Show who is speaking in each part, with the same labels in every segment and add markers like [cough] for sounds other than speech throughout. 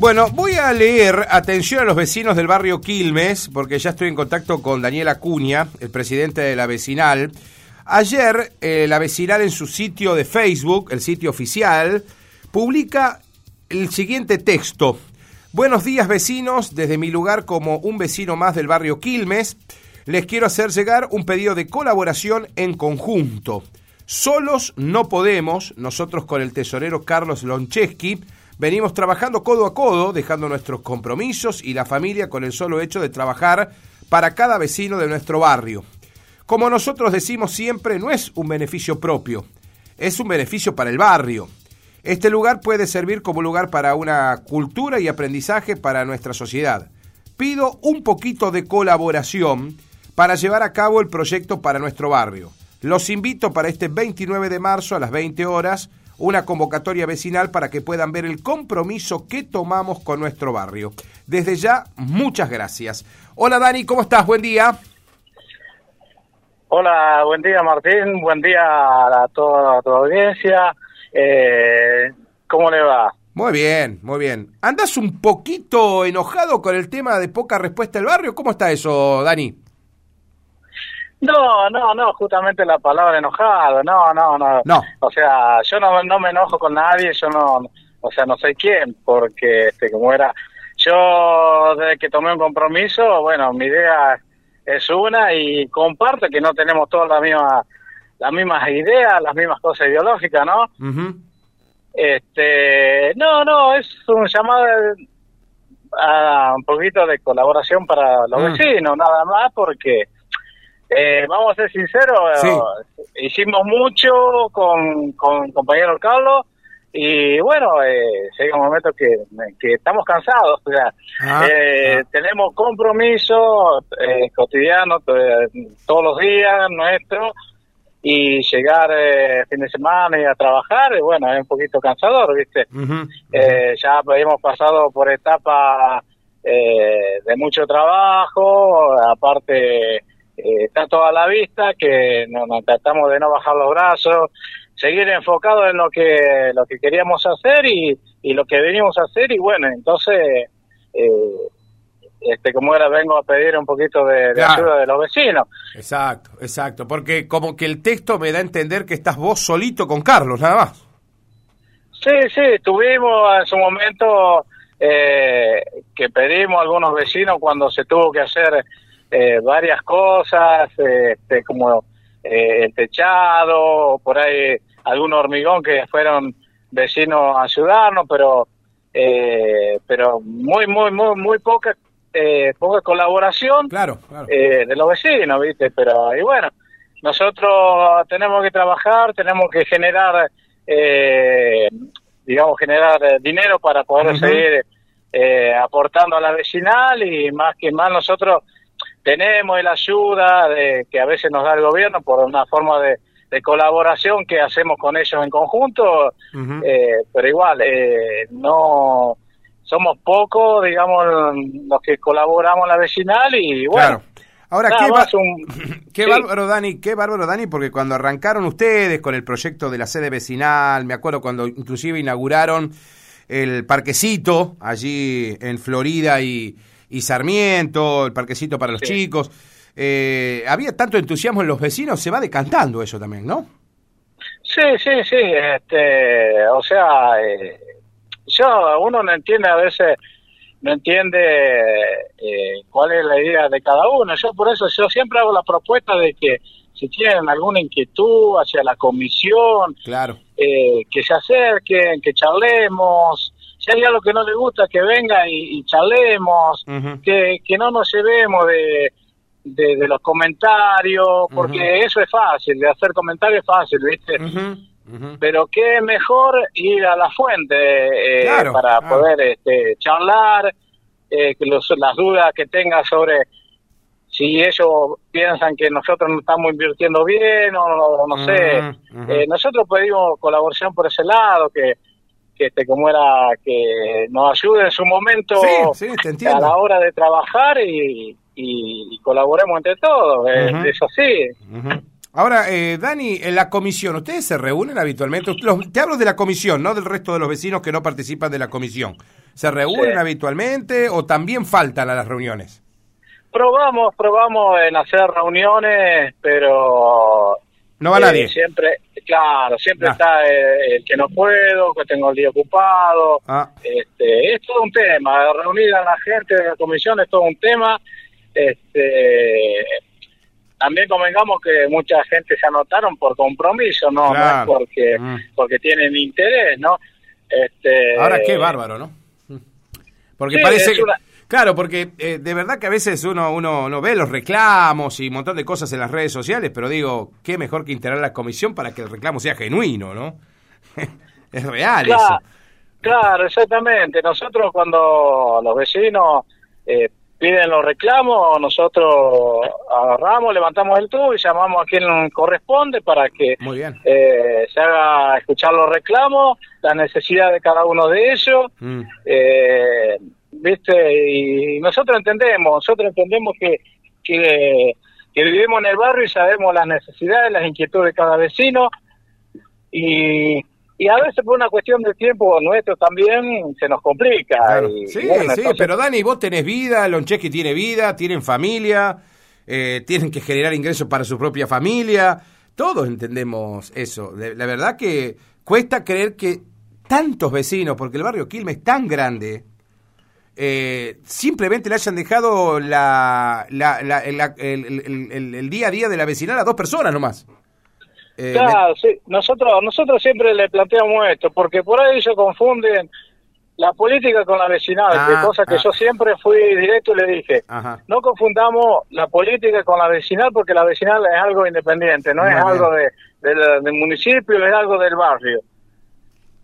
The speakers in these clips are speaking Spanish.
Speaker 1: Bueno, voy a leer, atención a los vecinos del barrio Quilmes, porque ya estoy en contacto con Daniel Acuña, el presidente de la vecinal. Ayer, eh, la vecinal en su sitio de Facebook, el sitio oficial, publica el siguiente texto. Buenos días vecinos, desde mi lugar como un vecino más del barrio Quilmes, les quiero hacer llegar un pedido de colaboración en conjunto. Solos no podemos, nosotros con el tesorero Carlos Loncheski, Venimos trabajando codo a codo, dejando nuestros compromisos y la familia con el solo hecho de trabajar para cada vecino de nuestro barrio. Como nosotros decimos siempre, no es un beneficio propio, es un beneficio para el barrio. Este lugar puede servir como lugar para una cultura y aprendizaje para nuestra sociedad. Pido un poquito de colaboración para llevar a cabo el proyecto para nuestro barrio. Los invito para este 29 de marzo a las 20 horas una convocatoria vecinal para que puedan ver el compromiso que tomamos con nuestro barrio. Desde ya, muchas gracias. Hola Dani, ¿cómo estás? Buen día.
Speaker 2: Hola, buen día Martín, buen día a toda tu audiencia. Eh, ¿Cómo le va?
Speaker 1: Muy bien, muy bien. ¿Andas un poquito enojado con el tema de poca respuesta del barrio? ¿Cómo está eso, Dani?
Speaker 2: No, no, no, justamente la palabra enojado, no, no, no.
Speaker 1: No.
Speaker 2: O sea, yo no, no me enojo con nadie, yo no, o sea, no sé quién, porque este, como era, yo desde que tomé un compromiso, bueno, mi idea es una y comparto que no tenemos todas las mismas, las mismas ideas, las mismas cosas ideológicas, ¿no? Este, no, no, es un llamado a un poquito de colaboración para los mm. vecinos, nada más, porque eh, vamos a ser sinceros, hicimos mucho con, con compañero Carlos y bueno, eh, llega un momento que, que estamos cansados, o sea, ah, eh, ah. tenemos compromisos eh, cotidianos todos los días nuestros y llegar eh, fin de semana y a trabajar, bueno, es un poquito cansador, ¿viste? ya hemos pasado por etapas de mucho trabajo, aparte eh, está toda la vista, que nos, tratamos de no bajar los brazos, seguir enfocados en lo que lo que queríamos hacer y, lo que venimos a hacer y bueno, entonces eh, este como era vengo a pedir un poquito de, ayuda de los vecinos.
Speaker 1: Exacto, exacto, porque como que el texto me da a entender que estás vos solito con Carlos, nada más.
Speaker 2: Sí, sí, tuvimos en su momento eh, que pedimos a algunos vecinos cuando se tuvo que hacer eh, varias cosas, este, como eh, el techado, por ahí algún hormigón que fueron vecinos a ayudarnos, pero eh, pero muy muy muy muy poca poca colaboración
Speaker 1: claro,
Speaker 2: de los vecinos, viste, pero y bueno nosotros tenemos que trabajar, tenemos que generar digamos generar dinero para poder seguir aportando a la vecinal y más que más nosotros tenemos la ayuda de, que a veces nos da el gobierno por una forma de, colaboración que hacemos con ellos en conjunto, eh, pero igual, eh, no somos pocos, digamos, los que colaboramos en la vecinal y bueno.
Speaker 1: Ahora, qué, [clears throat] bárbaro, Dani, qué bárbaro, Dani, porque cuando arrancaron ustedes con el proyecto de la sede vecinal, me acuerdo cuando inclusive inauguraron el parquecito allí en Florida y, y Sarmiento, el parquecito para los chicos. Eh, había tanto entusiasmo en los vecinos, se va decantando eso también, ¿no?
Speaker 2: Sí, sí, sí. Este, o sea, eh, yo, uno no entiende a veces, no entiende eh, cuál es la idea de cada uno. Yo por eso yo siempre hago la propuesta de que si tienen alguna inquietud hacia la comisión,
Speaker 1: claro.
Speaker 2: que se acerquen, que charlemos, si hay algo que no le gusta, que venga y, charlemos, que, que no nos llevemos de, de, los comentarios, porque eso es fácil, de hacer comentarios es fácil, ¿viste? Pero qué mejor ir a la fuente eh, para poder este, charlar, eh, los, las dudas que tenga sobre si ellos piensan que nosotros no estamos invirtiendo bien o no, sé. Eh, nosotros pedimos colaboración por ese lado, que que este como era que nos ayude en su momento a la hora de trabajar y, y, colaboremos entre todos, es, así.
Speaker 1: Ahora, eh, Dani, en la comisión, ¿ustedes se reúnen habitualmente? Los, te hablo de la comisión, no del resto de los vecinos que no participan de la comisión. ¿Se reúnen habitualmente o también faltan a las reuniones?
Speaker 2: Probamos, probamos en hacer reuniones, pero...
Speaker 1: No va eh, nadie.
Speaker 2: Siempre, claro, siempre está el, que no puedo, que tengo el día ocupado. Ah. Este, es todo un tema. Reunir a la gente de la comisión es todo un tema. Este, también convengamos que mucha gente se anotaron por compromiso, no, no es porque, mm. porque tienen interés, ¿no?
Speaker 1: Este, Ahora qué bárbaro, ¿no? Porque parece Claro, porque eh, de verdad que a veces uno, uno, ve los reclamos y un montón de cosas en las redes sociales, pero digo, qué mejor que integrar la comisión para que el reclamo sea genuino, ¿no? [laughs] es real eso.
Speaker 2: Claro, exactamente. Nosotros cuando los vecinos eh, piden los reclamos, nosotros agarramos, levantamos el tubo y llamamos a quien corresponde para que eh, se haga escuchar los reclamos, la necesidad de cada uno de ellos. Mm. ¿Viste? Y nosotros entendemos, nosotros entendemos que, que, vivimos en el barrio y sabemos las necesidades, las inquietudes de cada vecino y, y a veces por una cuestión de tiempo nuestro también se nos complica.
Speaker 1: sí, sí, pero Dani, vos tenés vida, Loncheski tiene vida, tienen familia, eh, tienen que generar ingresos para su propia familia, todos entendemos eso. La verdad que cuesta creer que tantos vecinos, porque el barrio Quilmes es tan grande, eh, simplemente le hayan dejado la, el, día a día de la vecinal a dos personas nomás.
Speaker 2: Eh, claro, sí. nosotros, nosotros siempre le planteamos esto, porque por ahí ellos confunden la política con la vecinal, ah, cosa que ah. yo siempre fui directo y le dije, no confundamos la política con la vecinal porque la vecinal es algo independiente, no es algo de, del municipio, es algo del barrio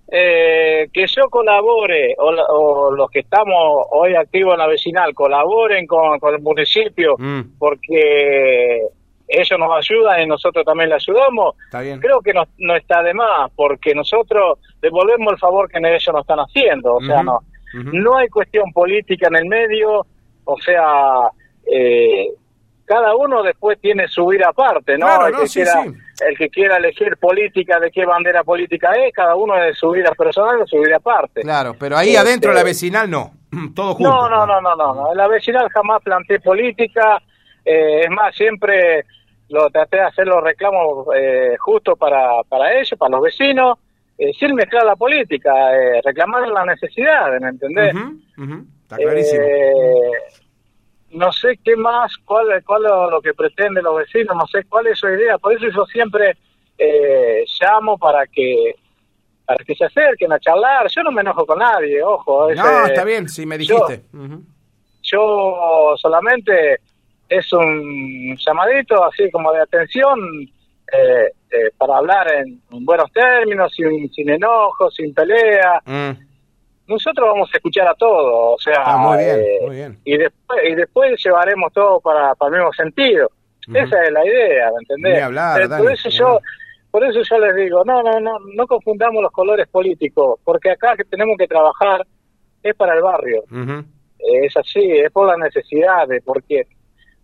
Speaker 2: eh, que yo colabore o, los que estamos hoy activos en la vecinal colaboren con, el municipio mm. porque ellos nos ayudan y nosotros también le ayudamos, creo que no, no, está de más porque nosotros devolvemos el favor que ellos nos están haciendo, o sea, no, no hay cuestión política en el medio, o sea, eh, cada uno después tiene su vida aparte, ¿no? el, que quiera, el que quiera elegir política, de qué bandera política es, cada uno de su vida personal o su vida aparte.
Speaker 1: Claro, pero ahí adentro la este, vecinal no, [clears throat] todo junto.
Speaker 2: No, no, no, no, no, no. la vecinal jamás planteé política, eh, es más, siempre lo traté de hacer los reclamos eh, justos para, para ellos, para los vecinos, eh, sin mezclar la política, eh, reclamar las necesidades, ¿me entendés? Está clarísimo. No sé qué más, cuál, cuál es lo que pretenden los vecinos, no sé cuál es su idea. Por eso yo siempre eh, llamo para que para que se acerquen a charlar. Yo no me enojo con nadie, ojo.
Speaker 1: no, está bien, si me dijiste.
Speaker 2: Yo, solamente es un llamadito así como de atención eh, eh, para hablar en, buenos términos, sin, sin enojo, sin pelea. Mm nosotros vamos a escuchar a todos, o sea,
Speaker 1: ah, eh,
Speaker 2: Y, después, y después llevaremos todo para, para el mismo sentido. Esa es la idea, ¿me entendés?
Speaker 1: Hablar,
Speaker 2: por eso yo por eso yo les digo, no, no, no, no confundamos los colores políticos, porque acá que tenemos que trabajar es para el barrio. Es así, es por las necesidades, porque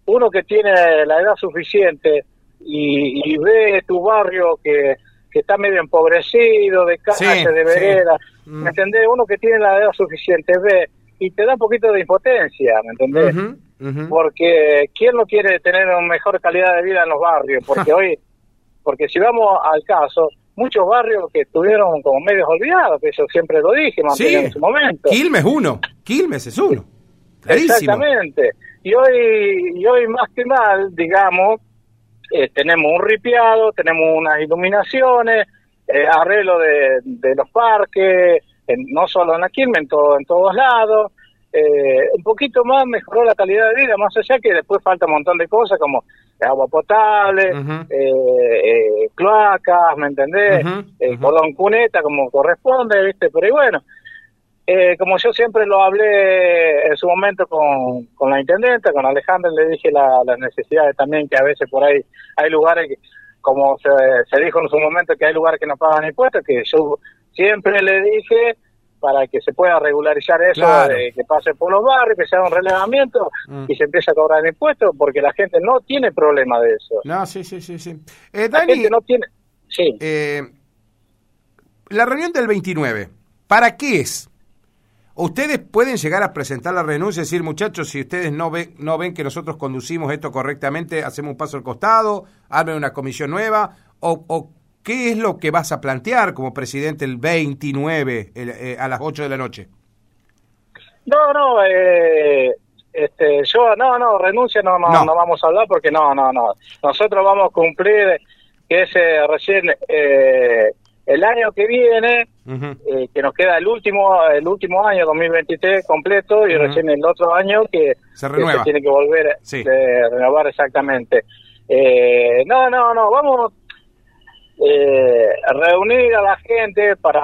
Speaker 2: uno que tiene la edad suficiente y, ve tu barrio que, que está medio empobrecido, de calle, de vereda, ¿Me mm. entendés? Uno que tiene la edad suficiente ve y te da un poquito de impotencia, ¿me entendés? Porque ¿quién no quiere tener una mejor calidad de vida en los barrios? Porque [laughs] hoy, porque si vamos al caso, muchos barrios que estuvieron como medios olvidados, que eso siempre lo dije, sí. en su momento.
Speaker 1: Quilmes uno, Quilmes es uno.
Speaker 2: Exactamente. Y hoy, y hoy más que mal, digamos, eh, tenemos un ripiado, tenemos unas iluminaciones, eh, arreglo de, de, los parques, no solo en Aquilme, en, todo, en todos lados. Eh, un poquito más mejoró la calidad de vida, más allá que después falta un montón de cosas como agua potable, eh, cloacas, ¿me entendés? Uh cuneta como corresponde, ¿viste? Pero y bueno, como yo siempre lo hablé en su momento con, con la intendenta, con Alejandra, le dije las necesidades también que a veces por ahí hay lugares que como se, dijo en su momento que hay lugares que no pagan impuestos, que yo siempre le dije para que se pueda regularizar eso, que pase por los barrios, que se haga un relevamiento mm. y se empiece a cobrar impuestos, porque la gente no tiene problema de eso.
Speaker 1: No, sí, sí, sí. sí.
Speaker 2: Eh, la gente no tiene... Sí.
Speaker 1: Eh, la reunión del 29, ¿para qué es? Ustedes pueden llegar a presentar la renuncia y decir, muchachos, si ustedes no ven, no ven que nosotros conducimos esto correctamente, hacemos un paso al costado, armen una comisión nueva, o, o ¿qué es lo que vas a plantear como presidente el 29 eh, a las 8 de la noche?
Speaker 2: No, no, eh, este, yo, no, no, renuncia no, no, no, vamos a hablar porque no, no, no. Nosotros vamos a cumplir que ese recién eh, el año que viene, eh, que nos queda el último el último año, 2023, completo, y recién el otro año que
Speaker 1: se, renueva.
Speaker 2: tiene que volver a renovar exactamente. Eh, no, no, no, vamos eh, a reunir a la gente para,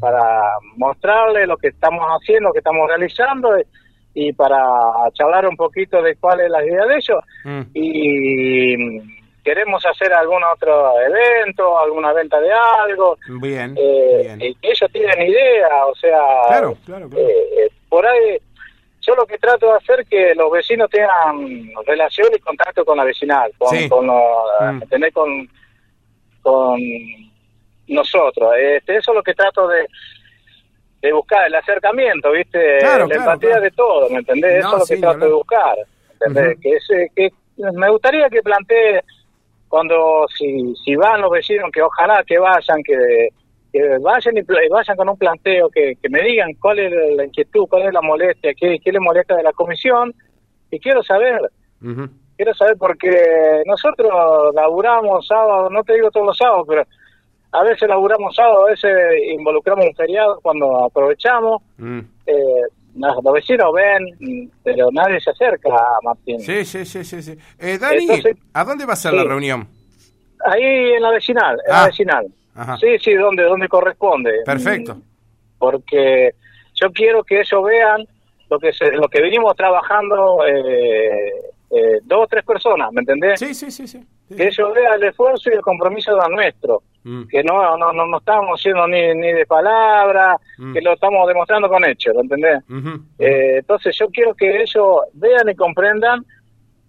Speaker 2: para mostrarle lo que estamos haciendo, lo que estamos realizando y, para charlar un poquito de cuál es la idea de ellos. Mm. Y queremos hacer algún otro evento, alguna venta de algo.
Speaker 1: Bien, eh,
Speaker 2: bien. ellos tienen idea, o sea,
Speaker 1: claro, claro, claro.
Speaker 2: Eh, por ahí yo lo que trato de hacer es que los vecinos tengan relación y contacto con la vecinal, con, con, mm. tener con, con nosotros. Este, eso es lo que trato de, de buscar, el acercamiento, ¿viste? la empatía de todo, ¿me entendés? eso es lo que trato de buscar, ¿entendés? que, ese, que me gustaría que plantee cuando si, si van los vecinos, que ojalá que vayan, que, vayan y vayan con un planteo, que, me digan cuál es la inquietud, cuál es la molestia, qué, qué le molesta de la comisión, y quiero saber. Quiero saber porque nosotros laburamos sábado, no te digo todos los sábados, pero a veces laburamos sábado, a veces involucramos un feriado cuando aprovechamos. Mm. Eh, los vecinos ven, pero nadie se acerca a Martín.
Speaker 1: Sí, sí, sí, sí. Eh, Dani, ¿a dónde va a ser la reunión?
Speaker 2: Ahí en la vecinal, en la ah, vecinal. Sí, sí, donde, donde corresponde.
Speaker 1: Perfecto.
Speaker 2: Porque yo quiero que ellos vean lo que se, lo que venimos trabajando eh, eh, dos o tres personas, ¿me entendés?
Speaker 1: Sí, sí, sí, sí.
Speaker 2: Que ellos vean el esfuerzo y el compromiso de nuestro. Mm. Que no, no, no, estamos haciendo ni, ni de palabra, mm. que lo estamos demostrando con hechos, ¿me entendés? Eh, entonces yo quiero que ellos vean y comprendan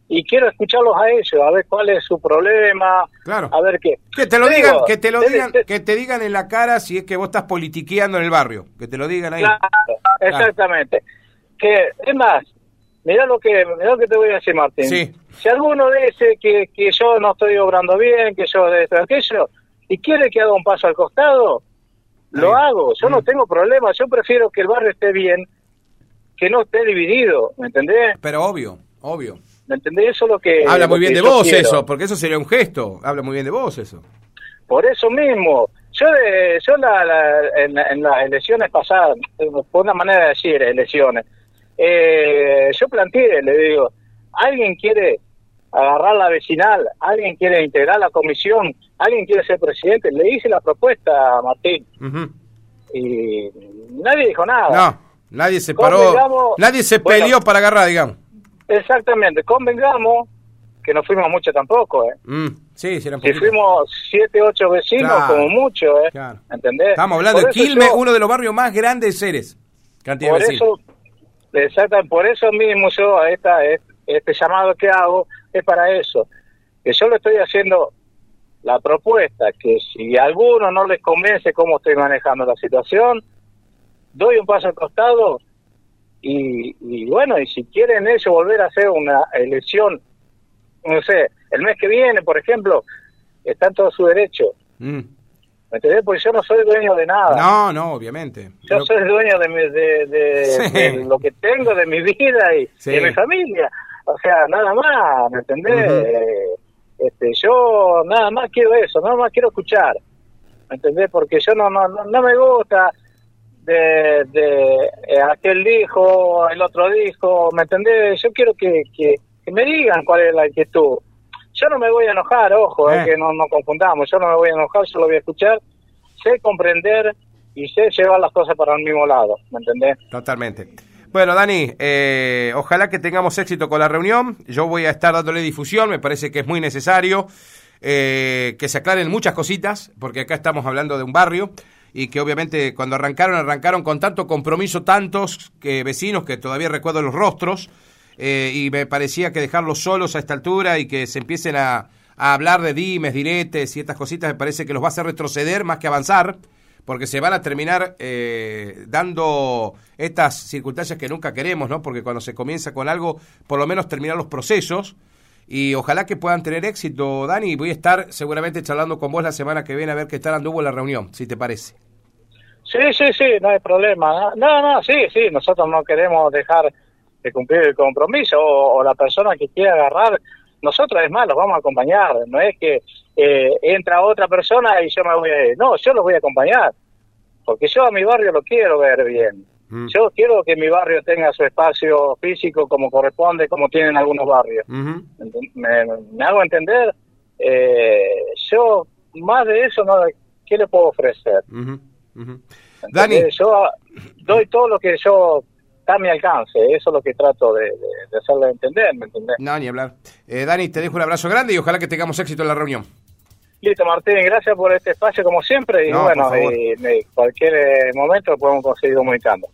Speaker 2: y quiero escucharlos a ellos, a ver cuál es su problema,
Speaker 1: claro.
Speaker 2: a ver qué.
Speaker 1: Que te lo digan, que te lo digan, que te digan en la cara si es que vos estás politiqueando en el barrio, que te lo digan ahí.
Speaker 2: Claro, exactamente. Que es más, Mira lo que mirá lo que te voy a decir, Martín. Si alguno dice que, que yo no estoy obrando bien, que yo de esto aquello, y quiere que haga un paso al costado, lo hago. Yo no mm. tengo problema. Yo prefiero que el barrio esté bien, que no esté dividido. ¿Me entendés?
Speaker 1: Pero obvio, obvio.
Speaker 2: ¿Me entendés? Eso es lo que.
Speaker 1: Habla muy bien de vos eso, porque eso sería un gesto. Habla muy bien de vos eso.
Speaker 2: Por eso mismo. Yo, de, yo en, en las elecciones pasadas, por una manera de decir elecciones, eh, yo planteé, le digo, ¿alguien quiere agarrar la vecinal? ¿Alguien quiere integrar la comisión? ¿Alguien quiere ser presidente? Le hice la propuesta a Martín. Y nadie dijo nada.
Speaker 1: No, nadie se paró, nadie se peleó para agarrar, digamos.
Speaker 2: Exactamente, convengamos que no fuimos mucho tampoco, ¿eh?
Speaker 1: Mm, sí,
Speaker 2: si fuimos siete, ocho vecinos, como mucho, ¿eh? ¿Entendés?
Speaker 1: Estamos hablando de Quilmes, uno de los barrios más grandes de Ceres.
Speaker 2: Cantidad por eso Exactamente, por eso mismo yo, esta, este llamado que hago es para eso, que yo le estoy haciendo la propuesta, que si a alguno no les convence cómo estoy manejando la situación, doy un paso al costado y, bueno, y si quieren ellos volver a hacer una elección, no sé, el mes que viene, por ejemplo, está en todo su derecho. Mm. ¿Me entendés? Porque yo no soy dueño de nada.
Speaker 1: No, no, obviamente.
Speaker 2: Yo soy dueño de, de, lo que tengo, de mi vida y de mi familia. O sea, nada más, ¿me entendés? este, yo nada más quiero eso, nada más quiero escuchar. ¿Me entendés? Porque yo no, no, no, me gusta de, de eh, aquel dijo, el otro dijo, ¿me entendés? Yo quiero que, que, me digan cuál es la inquietud. Yo no me voy a enojar, ojo, eh. que no nos confundamos, yo no me voy a enojar, yo lo voy a escuchar, sé comprender y sé llevar las cosas para el mismo lado, ¿me entendés?
Speaker 1: Totalmente. Bueno, Dani, eh, ojalá que tengamos éxito con la reunión. Yo voy a estar dándole difusión, me parece que es muy necesario eh, que se aclaren muchas cositas, porque acá estamos hablando de un barrio y que obviamente cuando arrancaron, arrancaron con tanto compromiso, tantos que vecinos que todavía recuerdo los rostros, eh, y me parecía que dejarlos solos a esta altura y que se empiecen a, a hablar de dimes, diretes y estas cositas, me parece que los va a hacer retroceder más que avanzar porque se van a terminar eh, dando estas circunstancias que nunca queremos, ¿no? Porque cuando se comienza con algo, por lo menos terminar los procesos y ojalá que puedan tener éxito, Dani. Voy a estar seguramente charlando con vos la semana que viene a ver qué tal anduvo la reunión, si te parece.
Speaker 2: Sí, sí, sí, no hay problema. No, no, sí, sí, nosotros no queremos dejar de cumplir el compromiso o, la persona que quiera agarrar, nosotros es más, los vamos a acompañar. No es que eh, entra otra persona y yo me voy a ir. No, yo los voy a acompañar. Porque yo a mi barrio lo quiero ver bien. Mm. Yo quiero que mi barrio tenga su espacio físico como corresponde, como tienen algunos barrios. me, hago entender. Eh, yo, más de eso, no ¿qué le puedo ofrecer?
Speaker 1: Dani.
Speaker 2: Yo doy todo lo que yo está a mi alcance. Eso es lo que trato de, hacerle entender, ¿me entendés?
Speaker 1: No, ni hablar. Eh, Dani, te dejo un abrazo grande y ojalá que tengamos éxito en la reunión.
Speaker 2: Listo, Martín, gracias por este espacio como siempre y bueno, en cualquier momento podemos seguir comunicando.